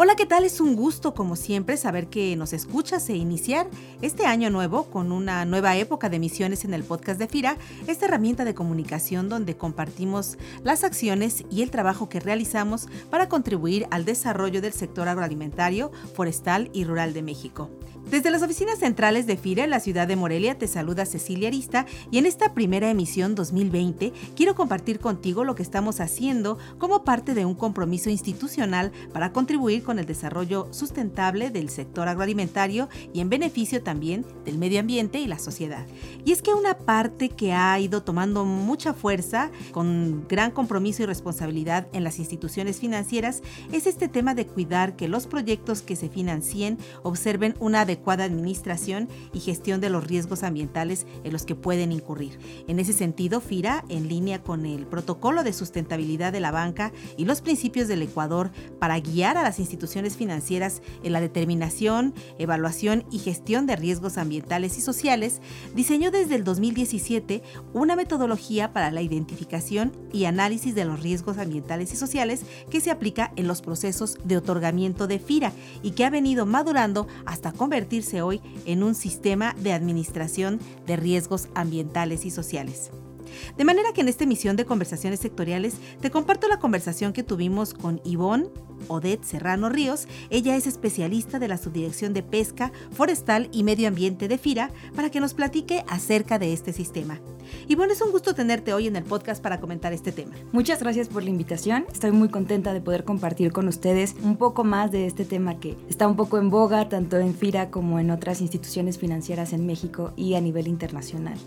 Hola, ¿qué tal? Es un gusto, como siempre, saber que nos escuchas e iniciar este año nuevo con una nueva época de emisiones en el podcast de FIRA, esta herramienta de comunicación donde compartimos las acciones y el trabajo que realizamos para contribuir al desarrollo del sector agroalimentario, forestal y rural de México. Desde las oficinas centrales de FIRA en la ciudad de Morelia te saluda Cecilia Arista y en esta primera emisión 2020 quiero compartir contigo lo que estamos haciendo como parte de un compromiso institucional para contribuir con el desarrollo sustentable del sector agroalimentario y en beneficio también del medio ambiente y la sociedad. Y es que una parte que ha ido tomando mucha fuerza con gran compromiso y responsabilidad en las instituciones financieras es este tema de cuidar que los proyectos que se financien observen una adecuada administración y gestión de los riesgos ambientales en los que pueden incurrir. En ese sentido, FIRA, en línea con el protocolo de sustentabilidad de la banca y los principios del Ecuador para guiar a las instituciones financieras en la determinación, evaluación y gestión de riesgos ambientales y sociales, diseñó desde el 2017 una metodología para la identificación y análisis de los riesgos ambientales y sociales que se aplica en los procesos de otorgamiento de FIRA y que ha venido madurando hasta convertirse hoy en un sistema de administración de riesgos ambientales y sociales. De manera que en esta emisión de conversaciones sectoriales te comparto la conversación que tuvimos con Ivonne Odette Serrano Ríos. Ella es especialista de la Subdirección de Pesca, Forestal y Medio Ambiente de FIRA para que nos platique acerca de este sistema. Ivonne, es un gusto tenerte hoy en el podcast para comentar este tema. Muchas gracias por la invitación. Estoy muy contenta de poder compartir con ustedes un poco más de este tema que está un poco en boga tanto en FIRA como en otras instituciones financieras en México y a nivel internacional.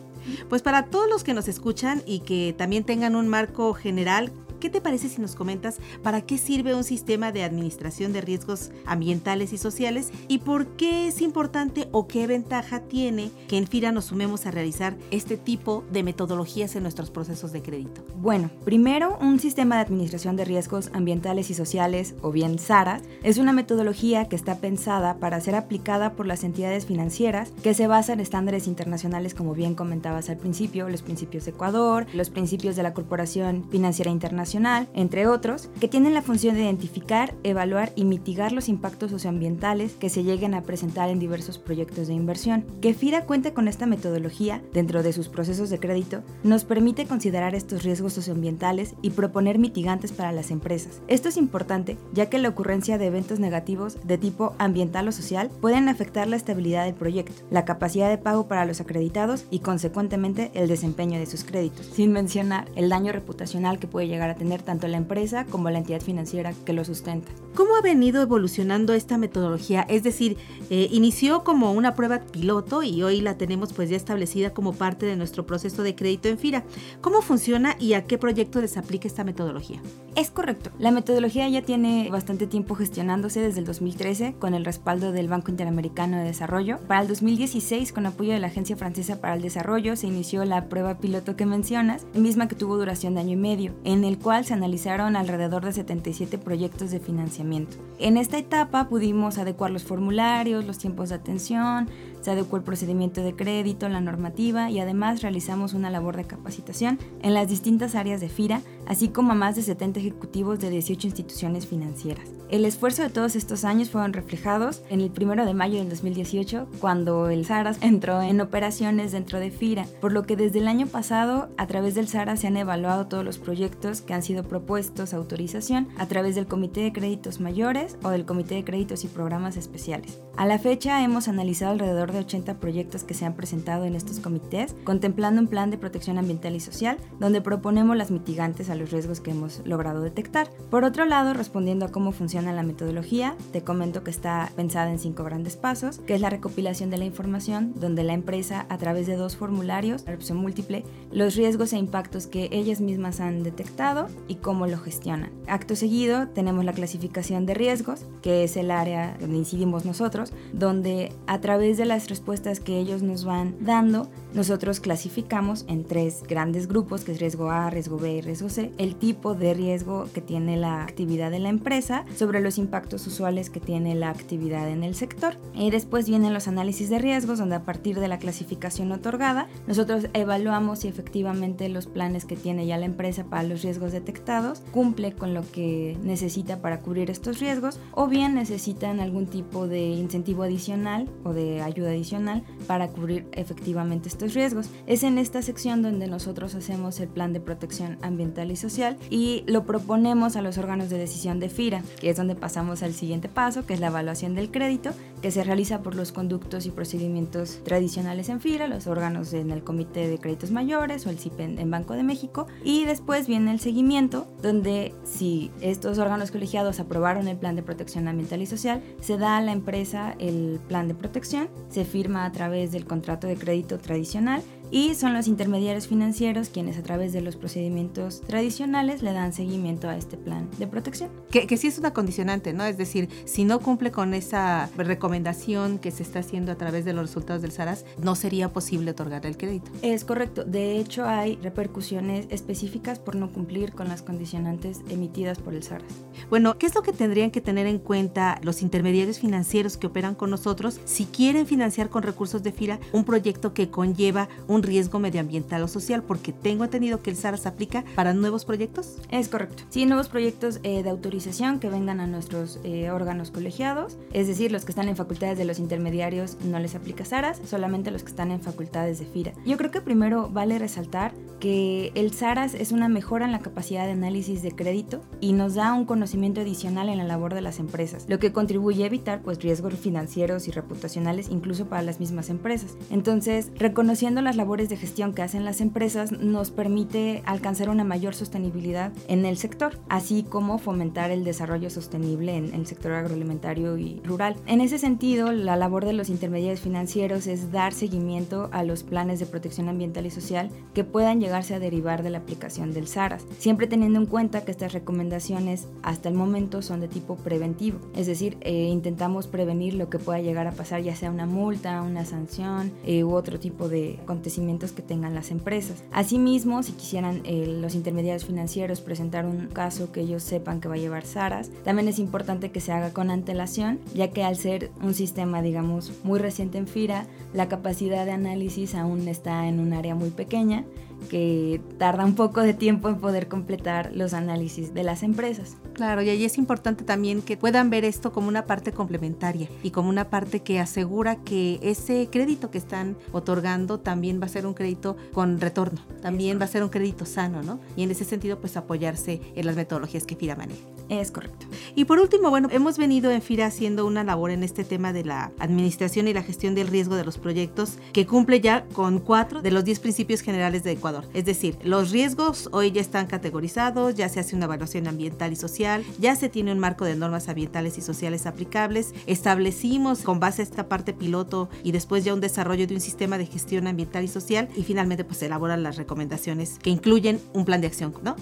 Pues para todos los que nos escuchan y que también tengan un marco general, ¿Qué te parece si nos comentas para qué sirve un sistema de administración de riesgos ambientales y sociales y por qué es importante o qué ventaja tiene que en FIRA nos sumemos a realizar este tipo de metodologías en nuestros procesos de crédito? Bueno, primero, un sistema de administración de riesgos ambientales y sociales, o bien SARA, es una metodología que está pensada para ser aplicada por las entidades financieras que se basa en estándares internacionales, como bien comentabas al principio, los principios de Ecuador, los principios de la Corporación Financiera Internacional, entre otros, que tienen la función de identificar, evaluar y mitigar los impactos socioambientales que se lleguen a presentar en diversos proyectos de inversión. Que FIRA cuente con esta metodología dentro de sus procesos de crédito nos permite considerar estos riesgos socioambientales y proponer mitigantes para las empresas. Esto es importante ya que la ocurrencia de eventos negativos de tipo ambiental o social pueden afectar la estabilidad del proyecto, la capacidad de pago para los acreditados y consecuentemente el desempeño de sus créditos, sin mencionar el daño reputacional que puede llegar a tener tanto la empresa como la entidad financiera que lo sustenta. ¿Cómo ha venido evolucionando esta metodología? Es decir, eh, inició como una prueba piloto y hoy la tenemos pues ya establecida como parte de nuestro proceso de crédito en FIRA. ¿Cómo funciona y a qué proyecto les aplica esta metodología? Es correcto. La metodología ya tiene bastante tiempo gestionándose desde el 2013 con el respaldo del Banco Interamericano de Desarrollo. Para el 2016, con apoyo de la Agencia Francesa para el Desarrollo, se inició la prueba piloto que mencionas, misma que tuvo duración de año y medio, en el cual se analizaron alrededor de 77 proyectos de financiamiento. En esta etapa pudimos adecuar los formularios, los tiempos de atención, se adecuó el procedimiento de crédito, la normativa y además realizamos una labor de capacitación en las distintas áreas de FIRA, así como a más de 70 ejecutivos de 18 instituciones financieras. El esfuerzo de todos estos años fueron reflejados en el 1 de mayo del 2018, cuando el SARAS entró en operaciones dentro de FIRA, por lo que desde el año pasado, a través del SARAS se han evaluado todos los proyectos que han sido propuestos a autorización a través del Comité de Créditos Mayores o del Comité de Créditos y Programas Especiales. A la fecha hemos analizado alrededor de 80 proyectos que se han presentado en estos comités, contemplando un plan de protección ambiental y social, donde proponemos las mitigantes a los riesgos que hemos logrado detectar. Por otro lado, respondiendo a cómo funciona la metodología, te comento que está pensada en cinco grandes pasos, que es la recopilación de la información, donde la empresa, a través de dos formularios, la opción múltiple, los riesgos e impactos que ellas mismas han detectado y cómo lo gestionan. Acto seguido, tenemos la clasificación de riesgos, que es el área donde incidimos nosotros, donde a través de las respuestas que ellos nos van dando, nosotros clasificamos en tres grandes grupos, que es riesgo A, riesgo B y riesgo C, el tipo de riesgo que tiene la actividad de la empresa sobre los impactos usuales que tiene la actividad en el sector. Y después vienen los análisis de riesgos, donde a partir de la clasificación otorgada, nosotros evaluamos si efectivamente los planes que tiene ya la empresa para los riesgos detectados cumple con lo que necesita para cubrir estos riesgos o bien necesitan algún tipo de incentivo adicional o de ayuda adicional para cubrir efectivamente estos riesgos. Es en esta sección donde nosotros hacemos el plan de protección ambiental y social y lo proponemos a los órganos de decisión de FIRA, que es donde pasamos al siguiente paso, que es la evaluación del crédito, que se realiza por los conductos y procedimientos tradicionales en FIRA, los órganos en el Comité de Créditos Mayores o el CIP en Banco de México, y después viene el seguimiento, donde si estos órganos colegiados aprobaron el plan de protección ambiental y social, se da a la empresa el plan de protección, se firma a través del contrato de crédito tradicional profesional y son los intermediarios financieros quienes a través de los procedimientos tradicionales le dan seguimiento a este plan de protección. Que, que sí es una condicionante, ¿no? Es decir, si no cumple con esa recomendación que se está haciendo a través de los resultados del SARAS, no sería posible otorgar el crédito. Es correcto. De hecho, hay repercusiones específicas por no cumplir con las condicionantes emitidas por el SARAS. Bueno, ¿qué es lo que tendrían que tener en cuenta los intermediarios financieros que operan con nosotros si quieren financiar con recursos de FIRA un proyecto que conlleva un riesgo medioambiental o social, porque tengo entendido que el SARA se aplica para nuevos proyectos. Es correcto. Sí, nuevos proyectos eh, de autorización que vengan a nuestros eh, órganos colegiados, es decir, los que están en facultades de los intermediarios no les aplica SARAS, solamente los que están en facultades de FIRA. Yo creo que primero vale resaltar que el SARAS es una mejora en la capacidad de análisis de crédito y nos da un conocimiento adicional en la labor de las empresas, lo que contribuye a evitar pues riesgos financieros y reputacionales incluso para las mismas empresas. Entonces, reconociendo las labores de gestión que hacen las empresas nos permite alcanzar una mayor sostenibilidad en el sector, así como fomentar el desarrollo sostenible en el sector agroalimentario y rural. En ese sentido, la labor de los intermediarios financieros es dar seguimiento a los planes de protección ambiental y social que puedan llegarse a derivar de la aplicación del SARAS, siempre teniendo en cuenta que estas recomendaciones hasta el momento son de tipo preventivo, es decir, eh, intentamos prevenir lo que pueda llegar a pasar, ya sea una multa, una sanción eh, u otro tipo de acontecimiento que tengan las empresas. Asimismo, si quisieran eh, los intermediarios financieros presentar un caso que ellos sepan que va a llevar SARAS, también es importante que se haga con antelación, ya que al ser un sistema, digamos, muy reciente en FIRA, la capacidad de análisis aún está en un área muy pequeña que tarda un poco de tiempo en poder completar los análisis de las empresas. Claro, y ahí es importante también que puedan ver esto como una parte complementaria y como una parte que asegura que ese crédito que están otorgando también va a ser un crédito con retorno, también va a ser un crédito sano, ¿no? Y en ese sentido, pues apoyarse en las metodologías que FIRA maneja. Es correcto. Y por último, bueno, hemos venido en FIRA haciendo una labor en este tema de la administración y la gestión del riesgo de los proyectos que cumple ya con cuatro de los diez principios generales de Ecuador. Es decir, los riesgos hoy ya están categorizados, ya se hace una evaluación ambiental y social, ya se tiene un marco de normas ambientales y sociales aplicables, establecimos con base a esta parte piloto y después ya un desarrollo de un sistema de gestión ambiental y social y finalmente pues se elaboran las recomendaciones que incluyen un plan de acción, ¿no?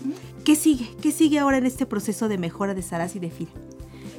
¿Qué sigue? ¿Qué sigue ahora en este proceso de mejora? De Saras y de FIRA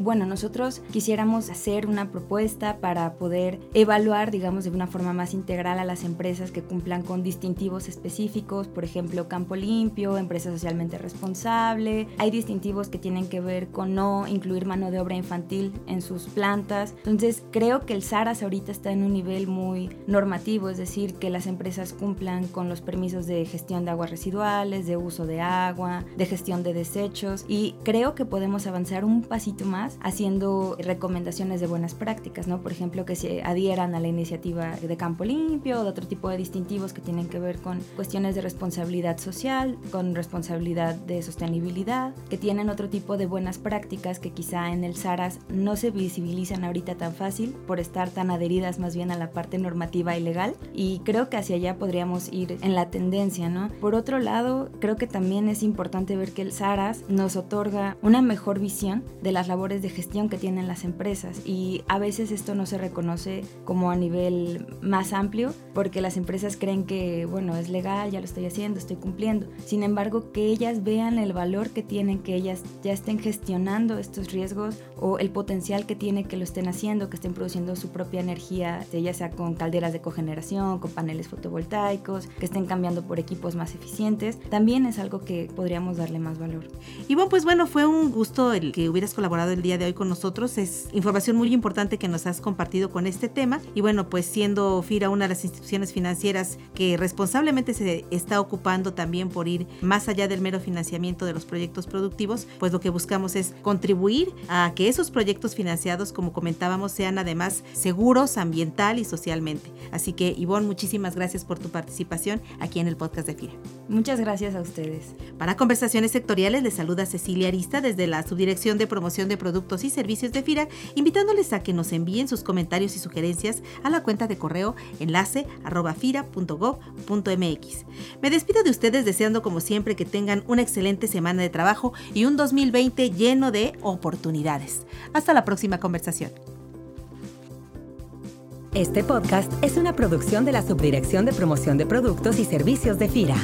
bueno, nosotros quisiéramos hacer una propuesta para poder evaluar, digamos, de una forma más integral a las empresas que cumplan con distintivos específicos, por ejemplo, campo limpio, empresa socialmente responsable. Hay distintivos que tienen que ver con no incluir mano de obra infantil en sus plantas. Entonces, creo que el SARAS ahorita está en un nivel muy normativo, es decir, que las empresas cumplan con los permisos de gestión de aguas residuales, de uso de agua, de gestión de desechos y creo que podemos avanzar un pasito más haciendo recomendaciones de buenas prácticas, ¿no? Por ejemplo, que se adhieran a la iniciativa de campo limpio de otro tipo de distintivos que tienen que ver con cuestiones de responsabilidad social, con responsabilidad de sostenibilidad, que tienen otro tipo de buenas prácticas que quizá en el SARAS no se visibilizan ahorita tan fácil por estar tan adheridas más bien a la parte normativa y legal y creo que hacia allá podríamos ir en la tendencia, ¿no? Por otro lado, creo que también es importante ver que el SARAS nos otorga una mejor visión de las labores de gestión que tienen las empresas y a veces esto no se reconoce como a nivel más amplio porque las empresas creen que, bueno, es legal, ya lo estoy haciendo, estoy cumpliendo. Sin embargo, que ellas vean el valor que tienen, que ellas ya estén gestionando estos riesgos o el potencial que tiene que lo estén haciendo, que estén produciendo su propia energía, ya sea con calderas de cogeneración, con paneles fotovoltaicos, que estén cambiando por equipos más eficientes, también es algo que podríamos darle más valor. Y bueno, pues bueno, fue un gusto el que hubieras colaborado el día de hoy con nosotros. Es información muy importante que nos has compartido con este tema. Y bueno, pues siendo FIRA una de las instituciones financieras que responsablemente se está ocupando también por ir más allá del mero financiamiento de los proyectos productivos, pues lo que buscamos es contribuir a que esos proyectos financiados, como comentábamos, sean además seguros ambiental y socialmente. Así que Ivonne, muchísimas gracias por tu participación aquí en el podcast de FIRA. Muchas gracias a ustedes. Para conversaciones sectoriales les saluda Cecilia Arista desde la Subdirección de Promoción de Productos y Servicios de FIRA, invitándoles a que nos envíen sus comentarios y sugerencias a la cuenta de correo enlace arroba. Me despido de ustedes deseando como siempre que tengan una excelente semana de trabajo y un 2020 lleno de oportunidades. Hasta la próxima conversación. Este podcast es una producción de la Subdirección de Promoción de Productos y Servicios de FIRA.